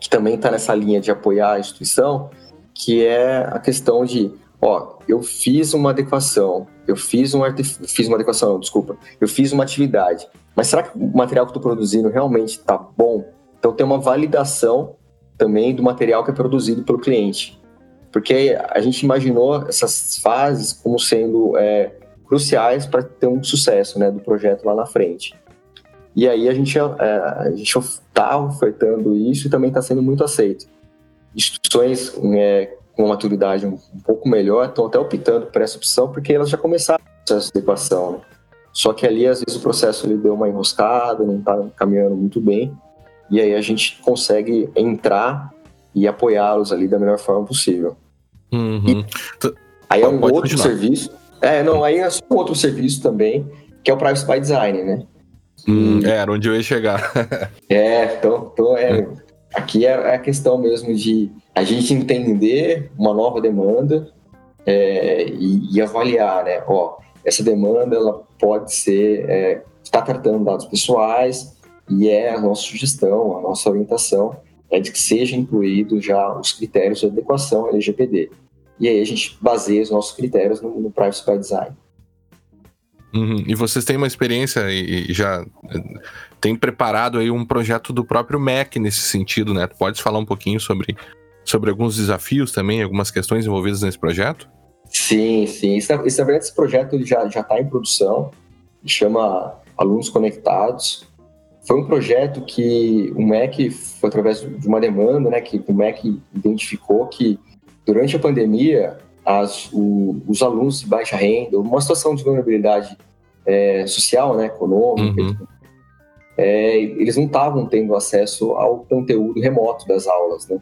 C: que também está nessa linha de apoiar a instituição, que é a questão de, ó, eu fiz uma adequação, eu fiz, um fiz uma adequação, não, desculpa, eu fiz uma atividade, mas será que o material que estou produzindo realmente está bom? Então tem uma validação também do material que é produzido pelo cliente. Porque a gente imaginou essas fases como sendo é, cruciais para ter um sucesso né, do projeto lá na frente. E aí a gente é, a gente está ofertando isso e também está sendo muito aceito. Instituições é, uma maturidade um, um, pouco melhor estão até optando por essa opção porque elas já começaram o processo de equação. Né? Só que ali às vezes o processo ele deu uma enroscada, não está caminhando muito bem e aí a gente consegue entrar e apoiá-los ali da melhor forma possível.
A: Uhum.
C: aí é um Pode outro continuar. serviço. É, não, aí é um outro serviço também, que é o Privacy by Design, né?
A: Hum, era onde eu ia chegar. (laughs)
C: é, então, então é, aqui é, a questão mesmo de a gente entender uma nova demanda é, e, e, avaliar, né? Ó, essa demanda ela pode ser é, está tratando dados pessoais, e é a nossa sugestão, a nossa orientação é de que seja incluído já os critérios de adequação LGPD. E aí a gente baseia os nossos critérios no, no Privacy by Design.
A: Uhum. E vocês têm uma experiência e, e já tem preparado aí um projeto do próprio MEC nesse sentido, né? Pode falar um pouquinho sobre, sobre alguns desafios também, algumas questões envolvidas nesse projeto?
C: Sim, sim. Isso, isso, na verdade, esse projeto já está em produção, chama Alunos Conectados. Foi um projeto que o MEC, foi através de uma demanda, né, que o MEC identificou que durante a pandemia as, o, os alunos de baixa renda, uma situação de vulnerabilidade é, social, né, econômica, uhum. é, eles não estavam tendo acesso ao conteúdo remoto das aulas, né?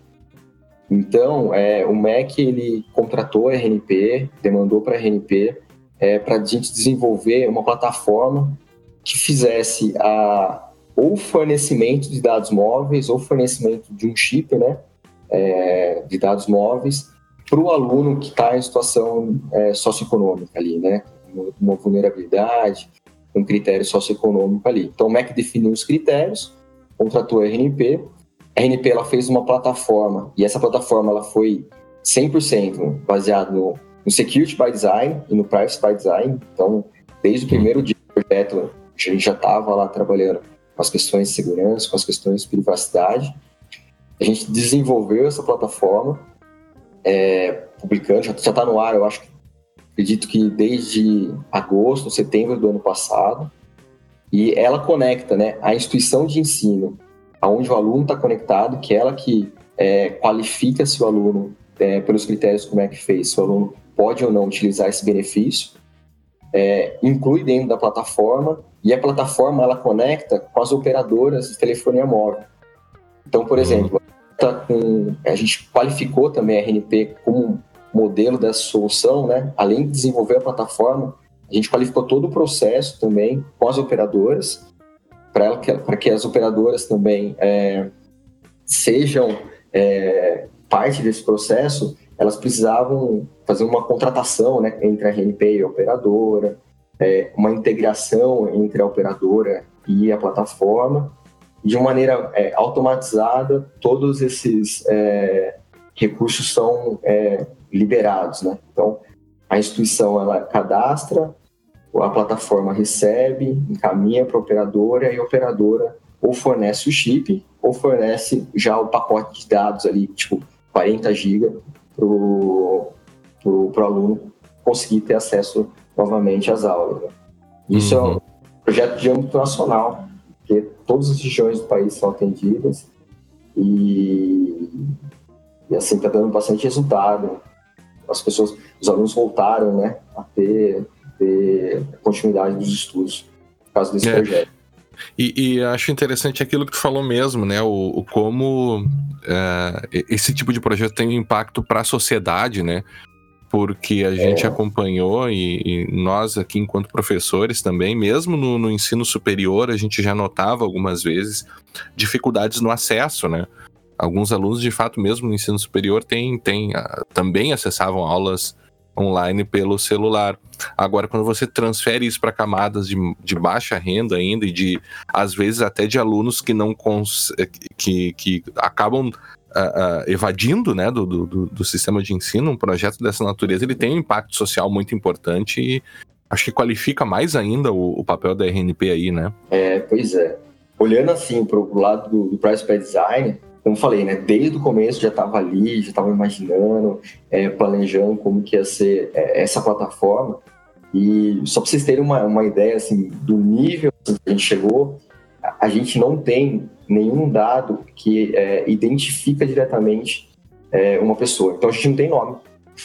C: Então, é, o MEC ele contratou a RNP, demandou para a RNP é, para a gente desenvolver uma plataforma que fizesse a, ou fornecimento de dados móveis ou fornecimento de um chip, né, é, de dados móveis para o aluno que está em situação é, socioeconômica ali, né? Uma vulnerabilidade, um critério socioeconômico ali. Então, o MEC definiu os critérios, contratou a RNP, a RNP ela fez uma plataforma, e essa plataforma ela foi 100% baseada no, no Security by Design e no Privacy by Design. Então, desde o primeiro dia do projeto, a gente já estava lá trabalhando com as questões de segurança, com as questões de privacidade. A gente desenvolveu essa plataforma, é, publicando, já está no ar, eu acho que acredito que desde agosto, setembro do ano passado, e ela conecta né, a instituição de ensino aonde o aluno está conectado, que é ela que é, qualifica se o aluno, é, pelos critérios como é que fez, se o aluno pode ou não utilizar esse benefício, é, inclui dentro da plataforma, e a plataforma ela conecta com as operadoras de telefonia móvel. Então, por uhum. exemplo, tá com, a gente qualificou também a RNP como modelo dessa solução, né? Além de desenvolver a plataforma, a gente qualificou todo o processo também com as operadoras, para que, as operadoras também é, sejam é, parte desse processo, elas precisavam fazer uma contratação né, entre a RNP e a operadora, é, uma integração entre a operadora e a plataforma, de maneira é, automatizada, todos esses é, recursos são é, liberados, né? Então, a instituição ela cadastra, a plataforma recebe, encaminha para a operadora e a operadora ou fornece o chip ou fornece já o pacote de dados ali, tipo 40 GB, para o aluno conseguir ter acesso novamente às aulas. Né? Isso uhum. é um projeto de âmbito nacional, porque todas as regiões do país são atendidas e, e assim está dando bastante resultado. As pessoas, os alunos voltaram, né, a ter, ter continuidade dos estudos por causa desse é. projeto.
A: E, e, acho interessante aquilo que tu falou mesmo, né? O, o como é, esse tipo de projeto tem um impacto para a sociedade, né? porque a gente é. acompanhou e, e, nós aqui enquanto professores também, mesmo no, no, ensino superior, a gente já notava algumas vezes dificuldades no acesso, né? Alguns alunos, de fato, mesmo no ensino superior, tem, tem, uh, também acessavam aulas online pelo celular. Agora, quando você transfere isso para camadas de, de, baixa renda ainda e de, às vezes, até de alunos que não cons que, que acabam uh, evadindo né, do, do, do, sistema de ensino, um projeto dessa natureza, ele tem um impacto social muito importante e acho que qualifica mais ainda o, o papel da RNP aí, né?
C: É, pois é. Olhando assim para o lado do, do Price by Design, como falei, né, desde o começo já estava ali, já estava imaginando, é, planejando como que ia ser é, essa plataforma. E só para vocês terem uma, uma ideia assim, do nível que a gente chegou, a gente não tem nenhum dado que é, identifica diretamente é, uma pessoa. Então a gente não tem nome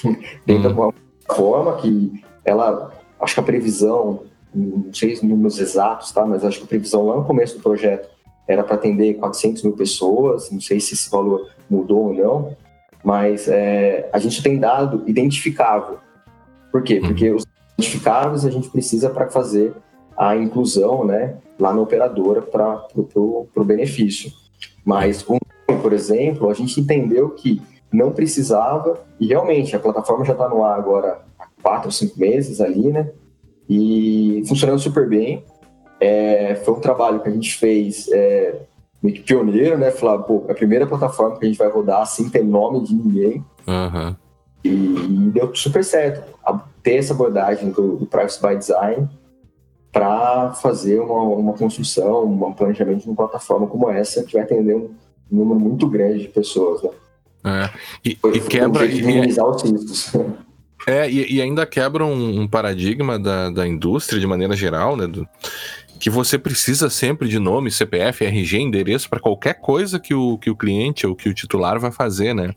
C: (laughs) dentro uhum. da forma que ela, acho que a previsão, não sei os números exatos, tá? Mas acho que a previsão lá no começo do projeto era para atender 400 mil pessoas. Não sei se esse valor mudou ou não, mas é, a gente tem dado identificável. Por quê? Uhum. Porque os identificáveis a gente precisa para fazer a inclusão, né? lá na operadora para o benefício. Mas o por exemplo, a gente entendeu que não precisava, e realmente a plataforma já está no ar agora há quatro ou cinco meses ali, né? E funcionando super bem. É, foi um trabalho que a gente fez é, meio que pioneiro, né? Falar, pô, é a primeira plataforma que a gente vai rodar sem ter nome de ninguém.
A: Uhum.
C: E, e, deu super certo. A, ter essa abordagem do, do Privacy by Design para fazer uma, uma construção, um planejamento de uma plataforma como essa que vai atender um número muito grande de pessoas, né?
A: É. E, foi, e quebra.
C: Um minimizar os riscos. (laughs)
A: É, e, e, ainda quebra um, um paradigma da, da indústria de maneira geral, né? Do, que você precisa sempre de nome, CPF, RG, endereço para qualquer coisa que o, que o cliente ou que o titular vai fazer, né?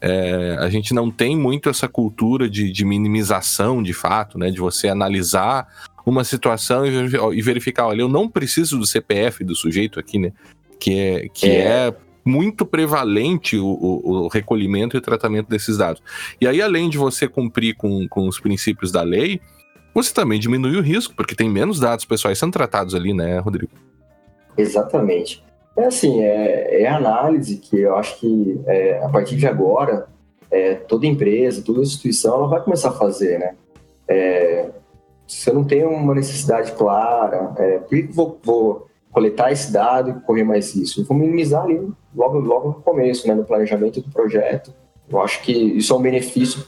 A: É, a gente não tem muito essa cultura de, de, minimização de fato, né? De você analisar uma situação e, verificar, olha, eu não preciso do CPF do sujeito aqui, né? Que é, que é. é muito prevalente o, o, o, recolhimento e o tratamento desses dados. E aí, além de você cumprir com, com os princípios da lei, você também diminui o risco, porque tem menos dados pessoais sendo tratados ali, né, Rodrigo?
C: Exatamente. É assim, é, é análise que eu acho que é, a partir de agora, é, toda empresa, toda instituição, ela vai começar a fazer, né? É, se eu não tenho uma necessidade clara, é, por que vou, vou, coletar esse dado e correr mais isso? Eu vou minimizar ali logo, logo no começo, né, no planejamento do projeto. Eu acho que isso é um benefício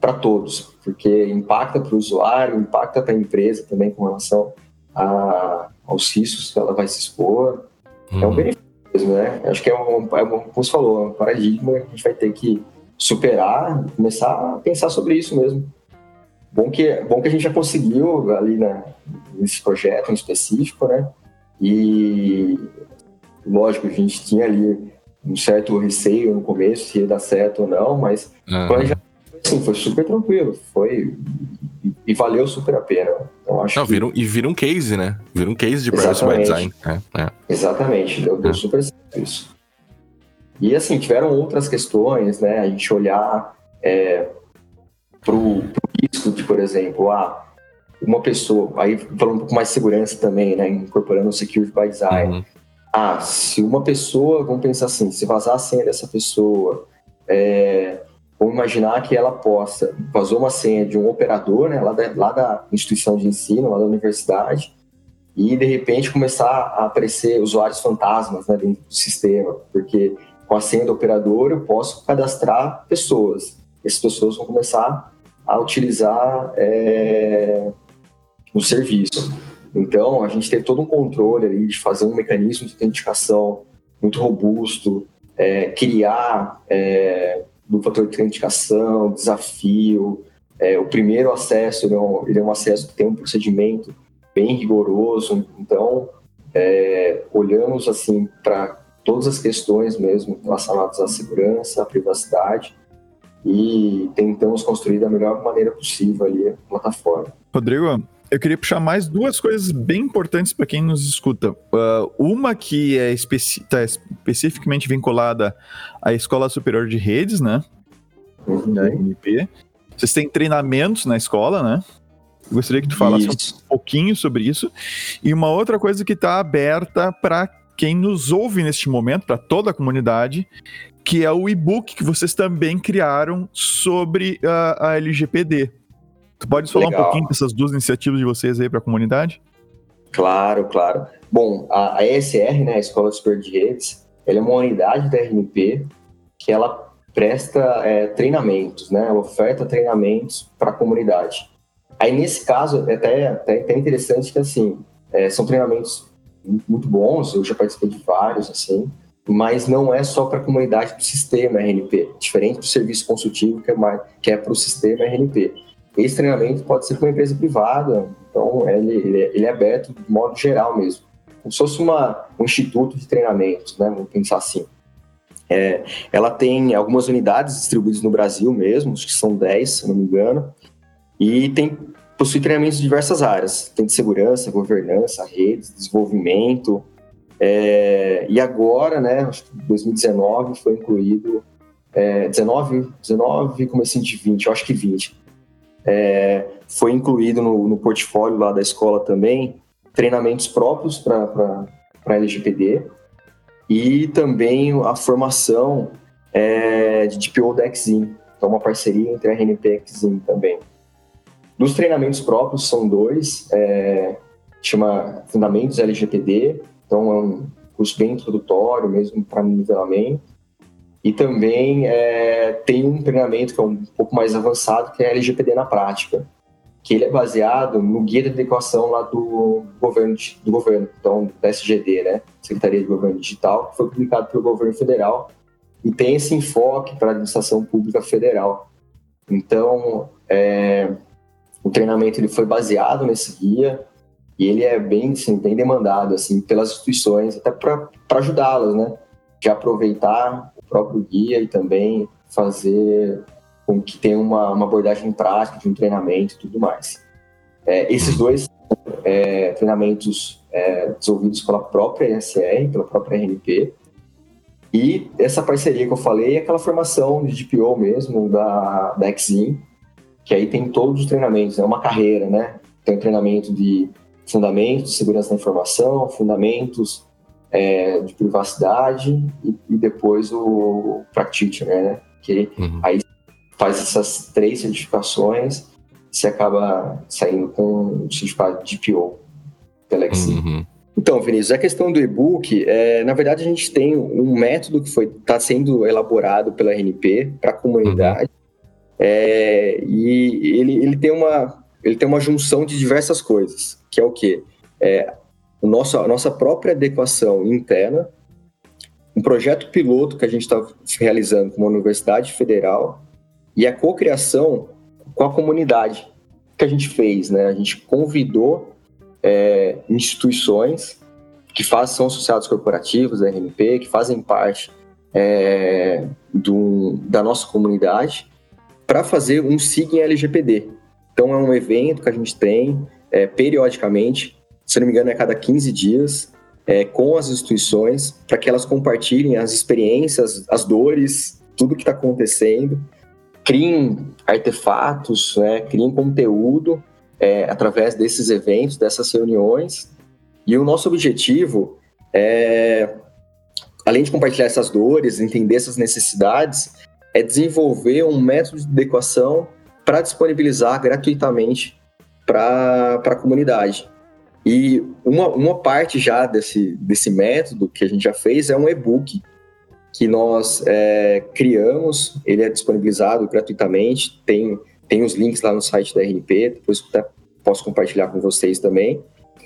C: para todos, porque impacta para o usuário, impacta para a empresa também com relação a, aos riscos que ela vai se expor. Uhum. É um uhum. benefício mesmo, né? Acho que é um, é um, como você falou, é um paradigma que a gente vai ter que superar começar a pensar sobre isso mesmo. Bom que, bom que a gente já conseguiu ali né, nesse projeto em específico, né? E lógico, a gente tinha ali um certo receio no começo se ia dar certo ou não, mas uhum. quando já Sim, foi super tranquilo. Foi. E, valeu super a pena. Então, acho
A: Não,
C: que...
A: vira um, e vira um case, né? Vira um case de Privacy by Design. É, é.
C: Exatamente, deu, deu é. super certo isso. E assim, tiveram outras questões, né? A gente olhar é, pro, pro risco de, por exemplo, ah, uma pessoa, aí falando um pouco mais de segurança também, né? Incorporando o Security by Design. Uhum. Ah, se uma pessoa, vamos pensar assim, se vazar a senha dessa pessoa, é, Vamos imaginar que ela possa, vazou uma senha de um operador, né, lá da, lá da instituição de ensino, lá da universidade, e de repente começar a aparecer usuários fantasmas né, dentro do sistema, porque com a senha do operador eu posso cadastrar pessoas. Essas pessoas vão começar a utilizar é, o serviço. Então, a gente tem todo um controle ali de fazer um mecanismo de autenticação muito robusto, é, criar é, do fator de autenticação, desafio. É, o primeiro acesso ele é, um, ele é, um, acesso que tem um procedimento bem rigoroso, então é, olhamos assim para todas as questões mesmo relacionadas à segurança, à privacidade e tentamos construir da melhor maneira possível ali a plataforma.
D: Rodrigo, eu queria puxar mais duas coisas bem importantes para quem nos escuta. Uh, uma que é especi tá especificamente vinculada à Escola Superior de Redes, né? Uhum. Vocês têm treinamentos na escola, né? Eu gostaria que tu falasse isso. um pouquinho sobre isso. E uma outra coisa que está aberta para quem nos ouve neste momento, para toda a comunidade, que é o e-book que vocês também criaram sobre uh, a LGPD. Tu pode falar Legal. um pouquinho dessas duas iniciativas de vocês aí para a comunidade?
C: Claro, claro. Bom, a, a ESR, né, a Escola Superior de Redes, ela é uma unidade da RNP que ela presta é, treinamentos, né, ela oferta treinamentos para a comunidade. Aí, nesse caso, é até, até, até interessante que, assim, é, são treinamentos muito bons, eu já participei de vários, assim, mas não é só para a comunidade do sistema RNP, diferente do serviço consultivo que é, que é para o sistema RNP. Esse treinamento pode ser para uma empresa privada, então ele, ele, é, ele, é aberto de modo geral mesmo. Como se fosse uma, um instituto de treinamentos, né? Vamos pensar assim. É, ela tem algumas unidades distribuídas no Brasil mesmo, acho que são 10, se não me engano, e tem possui treinamentos de diversas áreas. Tem de segurança, governança, redes, desenvolvimento. É, e agora, né, acho que 2019 foi incluído, é, 19, 19, comecinho de 20, eu acho que 20, é, foi incluído no, no, portfólio lá da escola também treinamentos próprios para LGPD e também a formação é, de DPO da Exim, então uma parceria entre a RNP e a Exim também. Dos treinamentos próprios são dois, é, chama Fundamentos LGPD, então é um curso bem introdutório mesmo para nivelamento, e também é, tem um treinamento que é um pouco mais avançado, que é LGPD na prática. que ele é baseado no guia de adequação lá do governo, do governo, então da SGD, né, Secretaria de Governo Digital, que foi publicado pelo governo federal e tem esse enfoque para a administração pública federal. Então, é, o treinamento ele foi baseado nesse guia e ele é bem, assim, bem demandado assim pelas instituições, até para ajudá-las, né, de aproveitar próprio guia e também fazer com que tenha uma, uma abordagem prática de um treinamento e tudo mais. É, esses dois é, treinamentos é, desenvolvidos pela própria NSR, pela própria RNP, e essa parceria que eu falei é aquela formação de DPO mesmo, da, da Exim, que aí tem todos os treinamentos, é uma carreira, né? Tem treinamento de fundamentos segurança da informação, fundamentos é, de privacidade e, e, depois o Practitioner, né? Que uhum. aí faz essas três certificações você acaba saindo com o certificado de PO pela Uhum. Então, Vinícius, a questão do e-book, é, na verdade a gente tem um método que está sendo elaborado pela RNP para a comunidade uhum. é, e ele, ele, tem uma, ele tem uma junção de diversas coisas, que é o quê? É, o nosso, a nossa própria adequação interna, um projeto piloto que a gente está realizando com uma universidade federal e a cocriação com a comunidade que a gente fez, né? A gente convidou é, instituições que fazem, são associados corporativos RNP, que fazem parte é, do, da nossa comunidade, para fazer um SIG em LGPD. Então, é um evento que a gente tem é, periodicamente, se não me engano, é a cada 15 dias, é, com as instituições, para que elas compartilhem as experiências, as dores, tudo que está acontecendo, criem artefatos, né, criem conteúdo é, através desses eventos, dessas reuniões. E o nosso objetivo é, além de compartilhar essas dores, entender essas necessidades, é desenvolver um método de adequação para disponibilizar gratuitamente para a comunidade. E uma, uma parte já desse, desse método que a gente já fez é um e-book que nós é, criamos, ele é disponibilizado gratuitamente, tem, tem os links lá no site da RNP, depois posso compartilhar com vocês também.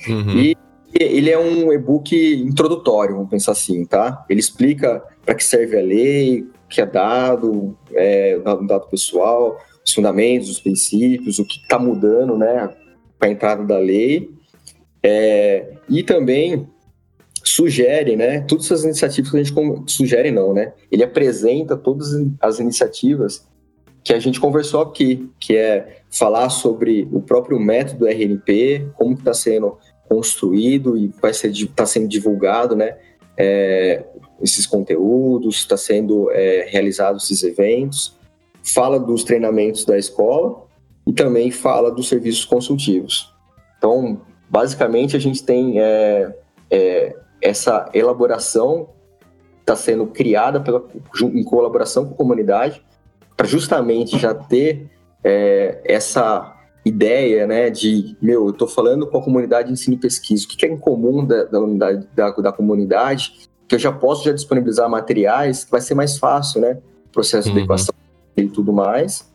C: Uhum. E ele é um e-book introdutório, vamos pensar assim, tá? Ele explica para que serve a lei, o que é dado, é, dado, dado pessoal, os fundamentos, os princípios, o que está mudando, né, com a entrada da lei. É, e também sugere, né, todas essas iniciativas que a gente sugere não, né? Ele apresenta todas as iniciativas que a gente conversou aqui, que é falar sobre o próprio método RNP, como está sendo construído e vai ser está sendo divulgado, né? É, esses conteúdos, está sendo é, realizados esses eventos, fala dos treinamentos da escola e também fala dos serviços consultivos. Então, basicamente, a gente tem é, é essa elaboração está sendo criada pela, em colaboração com a comunidade para justamente já ter é, essa ideia né, de, meu, eu estou falando com a comunidade de ensino e pesquisa, o que, é em comum da, da, unidade, da, da comunidade, que eu já posso já disponibilizar materiais, que vai ser mais fácil, né? Processo uhum. de equação e tudo mais.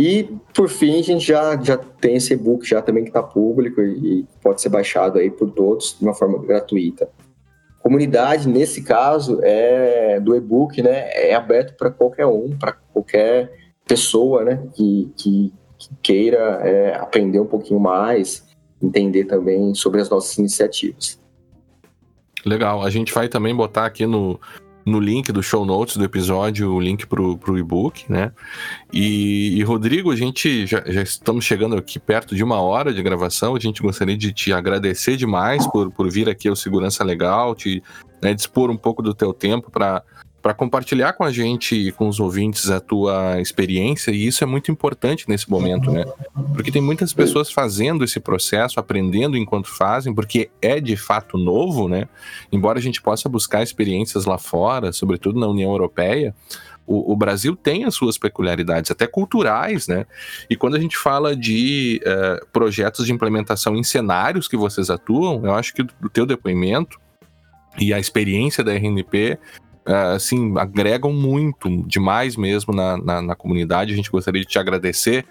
C: E, por fim, a gente já, já tem esse e-book já também que está público e, e pode ser baixado aí por todos de uma forma gratuita. Comunidade, nesse caso, é do e-book, né? É aberto para qualquer um, para qualquer pessoa, né? Que, que, que queira é, aprender um pouquinho mais, entender também sobre as nossas iniciativas.
A: Legal. A gente vai também botar aqui no, no link do show notes do episódio o link pro, pro e-book, né? E, e, Rodrigo, a gente já, já, estamos chegando aqui perto de uma hora de gravação. A gente gostaria de te agradecer demais por, por vir aqui ao Segurança Legal, te né, dispor um pouco do teu tempo para para compartilhar com a gente e com os ouvintes a tua experiência, e isso é muito importante nesse momento, né? Porque tem muitas pessoas fazendo esse processo, aprendendo enquanto fazem, porque é de fato novo, né? Embora a gente possa buscar experiências lá fora, sobretudo na União Europeia, o, o, Brasil tem as suas peculiaridades, até culturais, né? E quando a gente fala de uh, projetos de implementação em cenários que vocês atuam, eu acho que o teu depoimento e a experiência da RNP assim, agregam muito, demais mesmo na, na, na, comunidade. A gente gostaria de te agradecer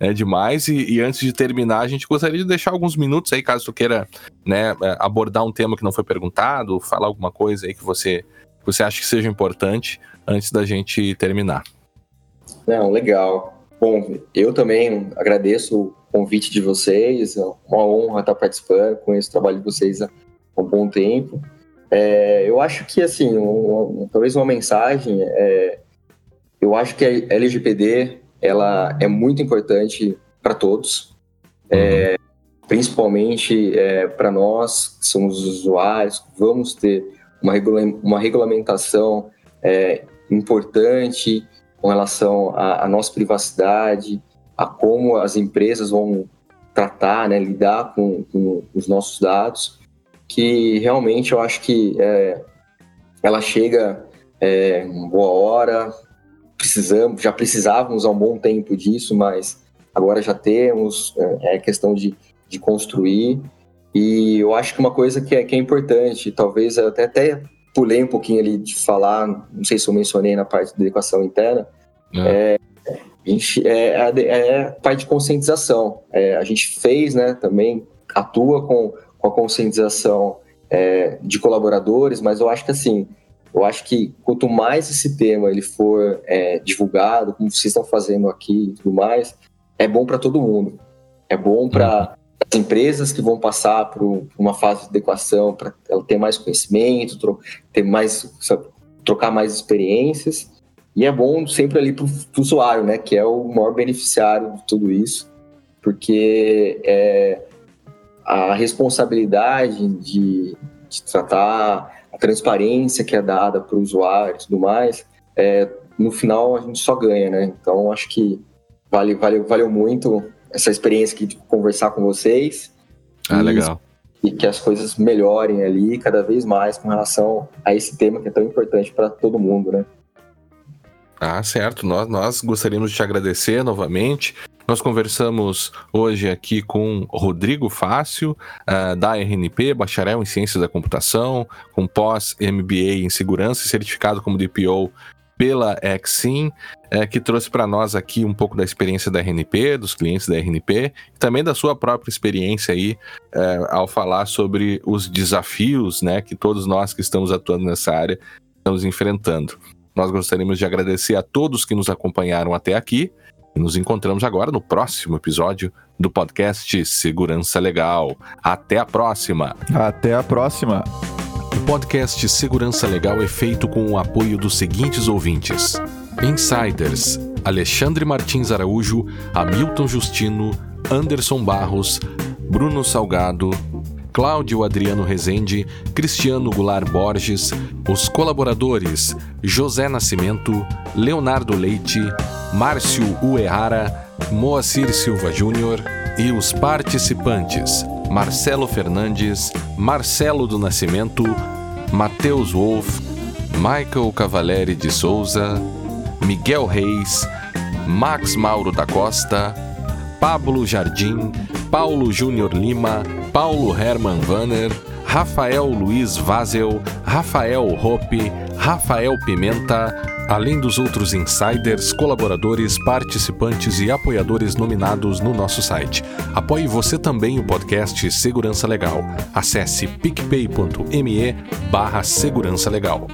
A: é demais. E, e, antes de terminar, a gente gostaria de deixar alguns minutos aí, caso tu queira né, é, abordar um tema que não foi perguntado, falar alguma coisa aí que você, você acha que seja importante antes da gente terminar.
C: Não, legal. Bom, eu também agradeço o convite de vocês, é uma honra estar participando, com esse trabalho de vocês há um bom tempo. É, eu acho que, assim, talvez uma mensagem, é, eu acho que a LGPD ela é muito importante para todos, é, principalmente é, para nós, que somos usuários, vamos ter uma, regula uma regulamentação é, importante com relação à, à, nossa privacidade, a como as empresas vão tratar, né, lidar com, com os nossos dados que realmente eu acho que é, ela chega é, uma boa hora, precisamos, já precisávamos há um bom tempo disso, mas agora já temos, é, é questão de, de construir. E eu acho que uma coisa que é, que é importante, talvez eu até, até pulei um pouquinho ali de falar, não sei se eu mencionei na parte da educação interna, é. é, a gente, é, a, é a parte de conscientização. É, a gente fez, né, também atua com com a conscientização é, de colaboradores, mas eu acho que assim, eu acho que quanto mais esse tema ele for é, divulgado, como vocês estão fazendo aqui e tudo mais, é bom para todo mundo. É bom para as empresas que vão passar por uma fase de adequação, para ela ter mais conhecimento, ter mais, sabe, trocar mais experiências. E é bom sempre ali para o usuário, né, que é o maior beneficiário de tudo isso, porque é, a responsabilidade de, de tratar a transparência que é dada para o usuário e tudo mais, é, no final a gente só ganha, né? Então acho que vale, vale, valeu muito essa experiência aqui de conversar com vocês.
A: Ah, e, legal.
C: E que as coisas melhorem ali cada vez mais com relação a esse tema que é tão importante para todo mundo, né?
A: Ah, certo. Nós, nós gostaríamos de te agradecer novamente. Nós conversamos hoje aqui com Rodrigo Fácil, uh, da RNP, bacharel em Ciências da Computação, com pós-MBA em Segurança e certificado como DPO pela Exim, uh, que trouxe para nós aqui um pouco da experiência da RNP, dos clientes da RNP, e também da sua própria experiência aí uh, ao falar sobre os desafios né, que todos nós que estamos atuando nessa área estamos enfrentando. Nós gostaríamos de agradecer a todos que nos acompanharam até aqui e nos encontramos agora no próximo episódio do podcast Segurança Legal. Até a próxima!
D: Até a próxima!
A: O podcast Segurança Legal é feito com o apoio dos seguintes ouvintes: Insiders Alexandre Martins Araújo, Hamilton Justino, Anderson Barros, Bruno Salgado, Cláudio Adriano Rezende, Cristiano Goulart Borges, os colaboradores José Nascimento, Leonardo Leite, Márcio Uehara, Moacir Silva Júnior e os participantes Marcelo Fernandes, Marcelo do Nascimento, Matheus Wolff, Michael Cavaleri de Souza, Miguel Reis, Max Mauro da Costa, Pablo Jardim, Paulo Júnior Lima, Paulo Hermann Vanner, Rafael Luiz Vazel, Rafael Hoppe, Rafael Pimenta, além dos outros insiders, colaboradores, participantes e apoiadores nominados no nosso site. Apoie você também o podcast Segurança Legal. Acesse picpay.me barra Segurança Legal.